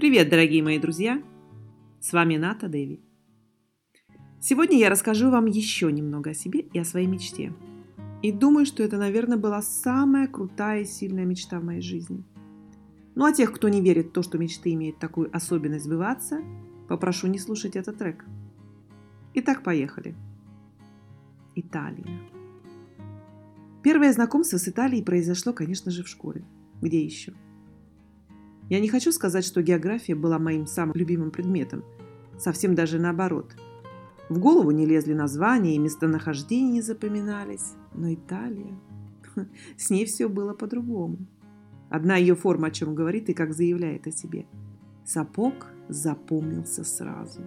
Привет, дорогие мои друзья! С вами Ната Дэви. Сегодня я расскажу вам еще немного о себе и о своей мечте. И думаю, что это, наверное, была самая крутая и сильная мечта в моей жизни. Ну а тех, кто не верит в то, что мечты имеют такую особенность сбываться, попрошу не слушать этот трек. Итак, поехали. Италия. Первое знакомство с Италией произошло, конечно же, в школе. Где еще? Я не хочу сказать, что география была моим самым любимым предметом. Совсем даже наоборот. В голову не лезли названия и местонахождения не запоминались. Но Италия... С ней все было по-другому. Одна ее форма о чем говорит и как заявляет о себе. Сапог запомнился сразу.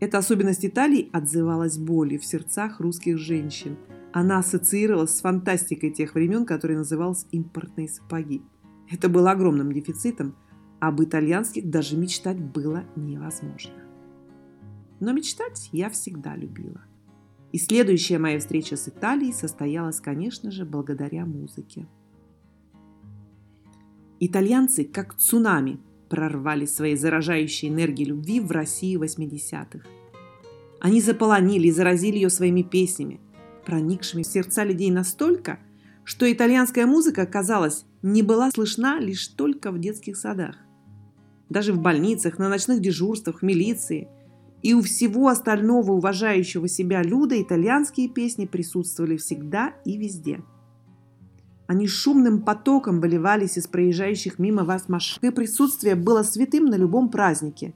Эта особенность Италии отзывалась болью в сердцах русских женщин. Она ассоциировалась с фантастикой тех времен, которая называлась импортные сапоги – это было огромным дефицитом, об итальянских даже мечтать было невозможно. Но мечтать я всегда любила. И следующая моя встреча с Италией состоялась, конечно же, благодаря музыке. Итальянцы, как цунами, прорвали своей заражающей энергией любви в России 80-х. Они заполонили и заразили ее своими песнями, проникшими в сердца людей настолько, что итальянская музыка, казалось, не была слышна лишь только в детских садах. Даже в больницах, на ночных дежурствах, в милиции и у всего остального уважающего себя люда итальянские песни присутствовали всегда и везде. Они шумным потоком выливались из проезжающих мимо вас машин. Их присутствие было святым на любом празднике.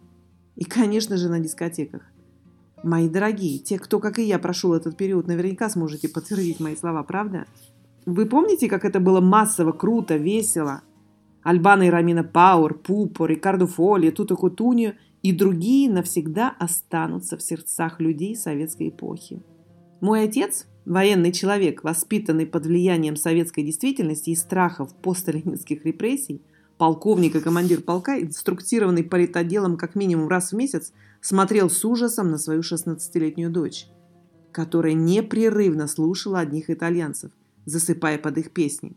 И, конечно же, на дискотеках. Мои дорогие, те, кто, как и я, прошел этот период, наверняка сможете подтвердить мои слова, правда? Вы помните, как это было массово, круто, весело? Альбана и Рамина Пауэр, Пупо, Рикардо Фоли, Тута Кутуньо и другие навсегда останутся в сердцах людей советской эпохи. Мой отец, военный человек, воспитанный под влиянием советской действительности и страхов постсталинских репрессий, полковник и командир полка, инструктированный политоделом как минимум раз в месяц, смотрел с ужасом на свою 16-летнюю дочь, которая непрерывно слушала одних итальянцев – засыпая под их песни.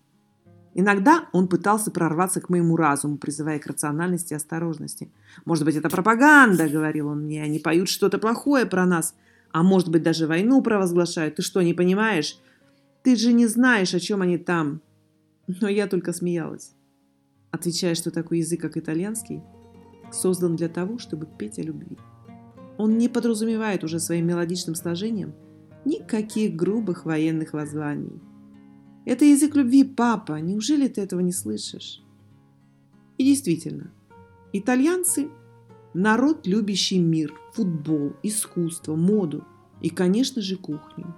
Иногда он пытался прорваться к моему разуму, призывая к рациональности и осторожности. «Может быть, это пропаганда», — говорил он мне, — «они поют что-то плохое про нас, а может быть, даже войну провозглашают. Ты что, не понимаешь? Ты же не знаешь, о чем они там». Но я только смеялась, отвечая, что такой язык, как итальянский, создан для того, чтобы петь о любви. Он не подразумевает уже своим мелодичным сложением никаких грубых военных воззваний. Это язык любви, папа. Неужели ты этого не слышишь? И действительно, итальянцы – народ, любящий мир, футбол, искусство, моду и, конечно же, кухню.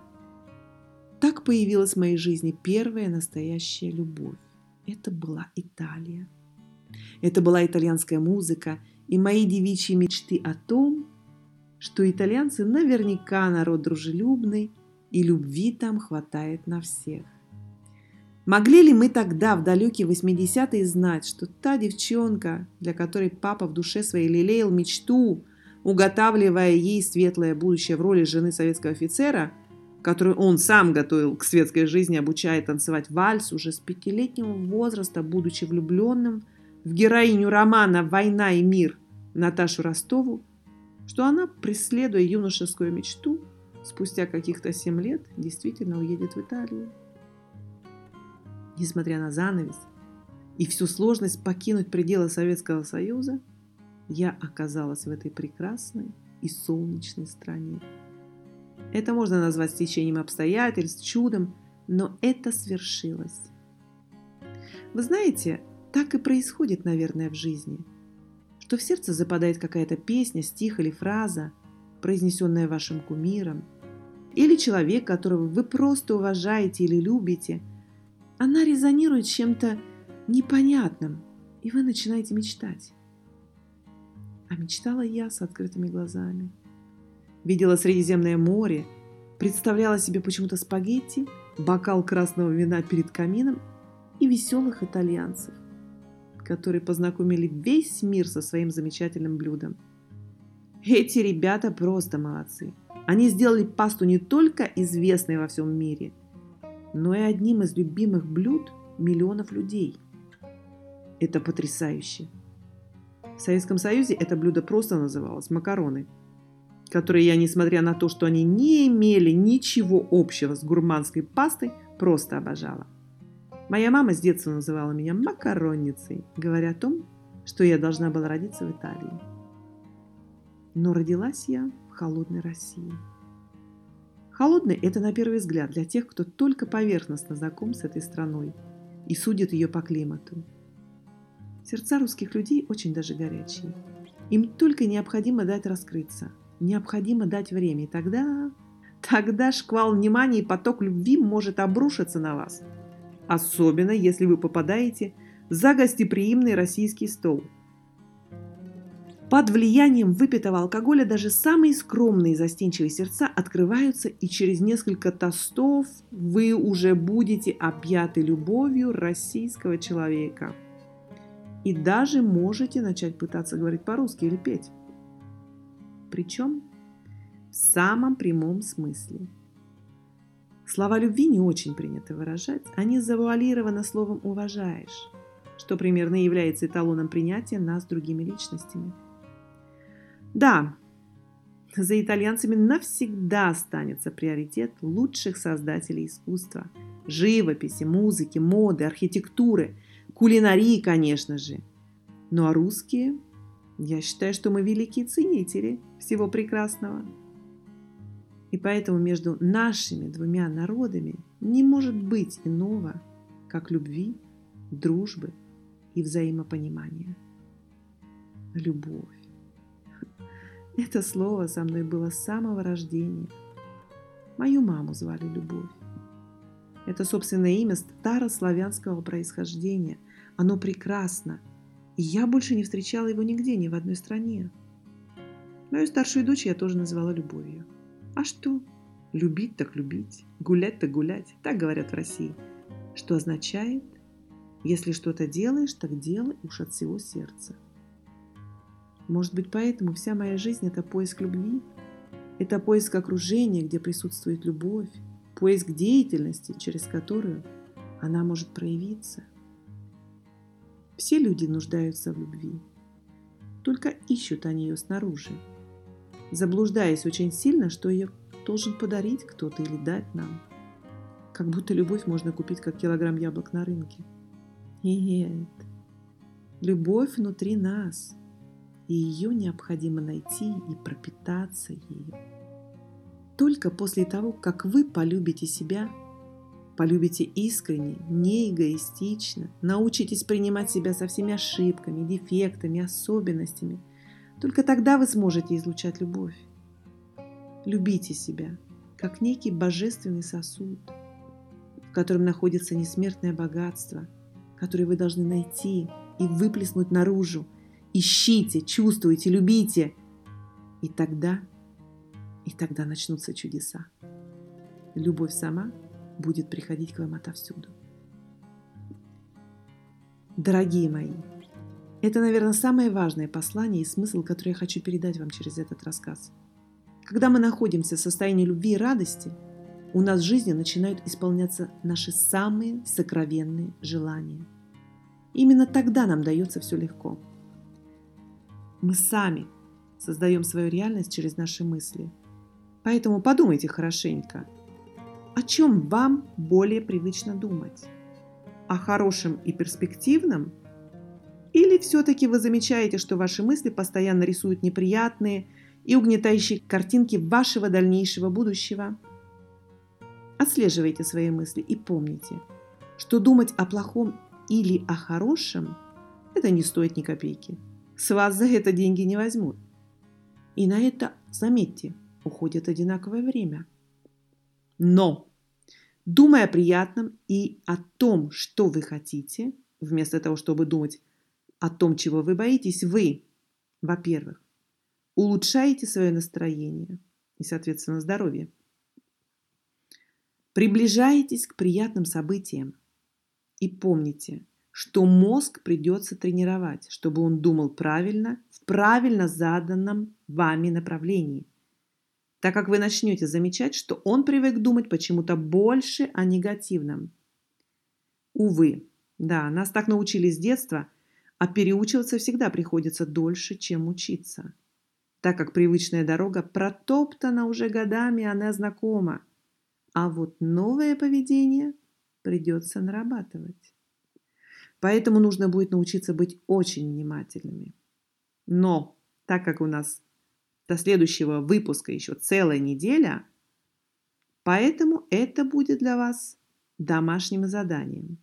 Так появилась в моей жизни первая настоящая любовь. Это была Италия. Это была итальянская музыка и мои девичьи мечты о том, что итальянцы наверняка народ дружелюбный и любви там хватает на всех. Могли ли мы тогда, в далекие 80-е, знать, что та девчонка, для которой папа в душе своей лелеял мечту, уготавливая ей светлое будущее в роли жены советского офицера, которую он сам готовил к светской жизни, обучая танцевать вальс уже с пятилетнего возраста, будучи влюбленным в героиню романа «Война и мир» Наташу Ростову, что она, преследуя юношескую мечту, спустя каких-то семь лет действительно уедет в Италию несмотря на занавес и всю сложность покинуть пределы Советского Союза, я оказалась в этой прекрасной и солнечной стране. Это можно назвать стечением обстоятельств, чудом, но это свершилось. Вы знаете, так и происходит, наверное, в жизни, что в сердце западает какая-то песня, стих или фраза, произнесенная вашим кумиром, или человек, которого вы просто уважаете или любите – она резонирует чем-то непонятным, и вы начинаете мечтать. А мечтала я с открытыми глазами. Видела Средиземное море, представляла себе почему-то спагетти, бокал красного вина перед камином и веселых итальянцев, которые познакомили весь мир со своим замечательным блюдом. Эти ребята просто молодцы. Они сделали пасту не только известной во всем мире – но и одним из любимых блюд миллионов людей. Это потрясающе. В Советском Союзе это блюдо просто называлось макароны, которые я, несмотря на то, что они не имели ничего общего с гурманской пастой, просто обожала. Моя мама с детства называла меня макаронницей, говоря о том, что я должна была родиться в Италии. Но родилась я в холодной России. Холодный – это на первый взгляд для тех, кто только поверхностно знаком с этой страной и судит ее по климату. Сердца русских людей очень даже горячие. Им только необходимо дать раскрыться, необходимо дать время, и тогда, тогда шквал внимания и поток любви может обрушиться на вас. Особенно, если вы попадаете за гостеприимный российский стол – под влиянием выпитого алкоголя даже самые скромные застенчивые сердца открываются, и через несколько тостов вы уже будете объяты любовью российского человека. И даже можете начать пытаться говорить по-русски или петь. Причем в самом прямом смысле. Слова любви не очень принято выражать, они завуалированы словом «уважаешь», что примерно является эталоном принятия нас другими личностями – да, за итальянцами навсегда останется приоритет лучших создателей искусства, живописи, музыки, моды, архитектуры, кулинарии, конечно же. Ну а русские, я считаю, что мы великие ценители всего прекрасного. И поэтому между нашими двумя народами не может быть иного, как любви, дружбы и взаимопонимания. Любовь. Это слово со мной было с самого рождения. Мою маму звали Любовь. Это собственное имя старославянского происхождения. Оно прекрасно. И я больше не встречала его нигде, ни в одной стране. Мою старшую дочь я тоже называла Любовью. А что? Любить так любить, гулять так гулять. Так говорят в России. Что означает, если что-то делаешь, так делай уж от всего сердца. Может быть, поэтому вся моя жизнь – это поиск любви? Это поиск окружения, где присутствует любовь, поиск деятельности, через которую она может проявиться. Все люди нуждаются в любви, только ищут они ее снаружи, заблуждаясь очень сильно, что ее должен подарить кто-то или дать нам. Как будто любовь можно купить, как килограмм яблок на рынке. Нет, любовь внутри нас – и ее необходимо найти и пропитаться ею. Только после того, как вы полюбите себя, полюбите искренне, не эгоистично, научитесь принимать себя со всеми ошибками, дефектами, особенностями, только тогда вы сможете излучать любовь. Любите себя, как некий божественный сосуд, в котором находится несмертное богатство, которое вы должны найти и выплеснуть наружу, Ищите, чувствуйте, любите. И тогда, и тогда начнутся чудеса. Любовь сама будет приходить к вам отовсюду. Дорогие мои, это, наверное, самое важное послание и смысл, который я хочу передать вам через этот рассказ. Когда мы находимся в состоянии любви и радости, у нас в жизни начинают исполняться наши самые сокровенные желания. Именно тогда нам дается все легко – мы сами создаем свою реальность через наши мысли. Поэтому подумайте хорошенько, о чем вам более привычно думать? О хорошем и перспективном? Или все-таки вы замечаете, что ваши мысли постоянно рисуют неприятные и угнетающие картинки вашего дальнейшего будущего? Отслеживайте свои мысли и помните, что думать о плохом или о хорошем – это не стоит ни копейки. С вас за это деньги не возьмут. И на это, заметьте, уходит одинаковое время. Но, думая о приятном и о том, что вы хотите, вместо того, чтобы думать о том, чего вы боитесь, вы, во-первых, улучшаете свое настроение и, соответственно, здоровье. Приближаетесь к приятным событиям. И помните, что мозг придется тренировать, чтобы он думал правильно, в правильно заданном вами направлении. Так как вы начнете замечать, что он привык думать почему-то больше о негативном. Увы, да, нас так научили с детства, а переучиваться всегда приходится дольше, чем учиться, так как привычная дорога протоптана уже годами, она знакома. А вот новое поведение придется нарабатывать. Поэтому нужно будет научиться быть очень внимательными. Но так как у нас до следующего выпуска еще целая неделя, поэтому это будет для вас домашним заданием.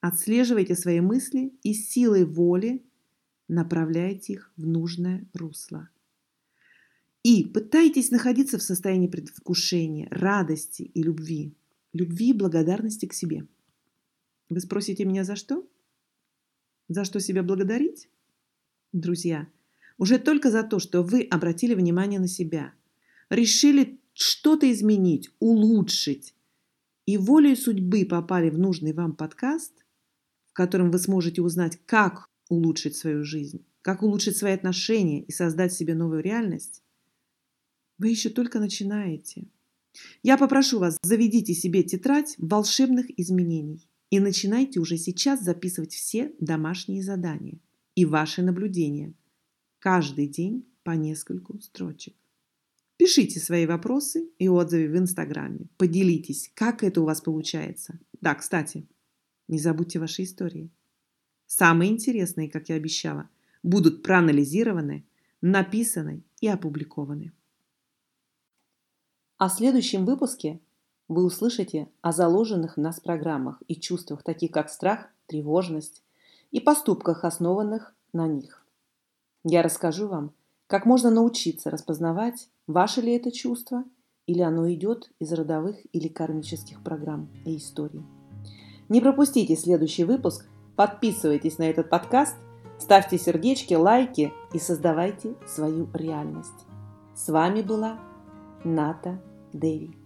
Отслеживайте свои мысли и силой воли направляйте их в нужное русло. И пытайтесь находиться в состоянии предвкушения, радости и любви. Любви и благодарности к себе. Вы спросите меня за что? За что себя благодарить? Друзья, уже только за то, что вы обратили внимание на себя, решили что-то изменить, улучшить, и волей судьбы попали в нужный вам подкаст, в котором вы сможете узнать, как улучшить свою жизнь, как улучшить свои отношения и создать себе новую реальность, вы еще только начинаете. Я попрошу вас, заведите себе тетрадь волшебных изменений и начинайте уже сейчас записывать все домашние задания и ваши наблюдения. Каждый день по нескольку строчек. Пишите свои вопросы и отзывы в Инстаграме. Поделитесь, как это у вас получается. Да, кстати, не забудьте ваши истории. Самые интересные, как я обещала, будут проанализированы, написаны и опубликованы. А в следующем выпуске вы услышите о заложенных в нас программах и чувствах, таких как страх, тревожность и поступках, основанных на них. Я расскажу вам, как можно научиться распознавать, ваше ли это чувство, или оно идет из родовых или кармических программ и историй. Не пропустите следующий выпуск, подписывайтесь на этот подкаст, ставьте сердечки, лайки и создавайте свою реальность. С вами была Ната Дэви.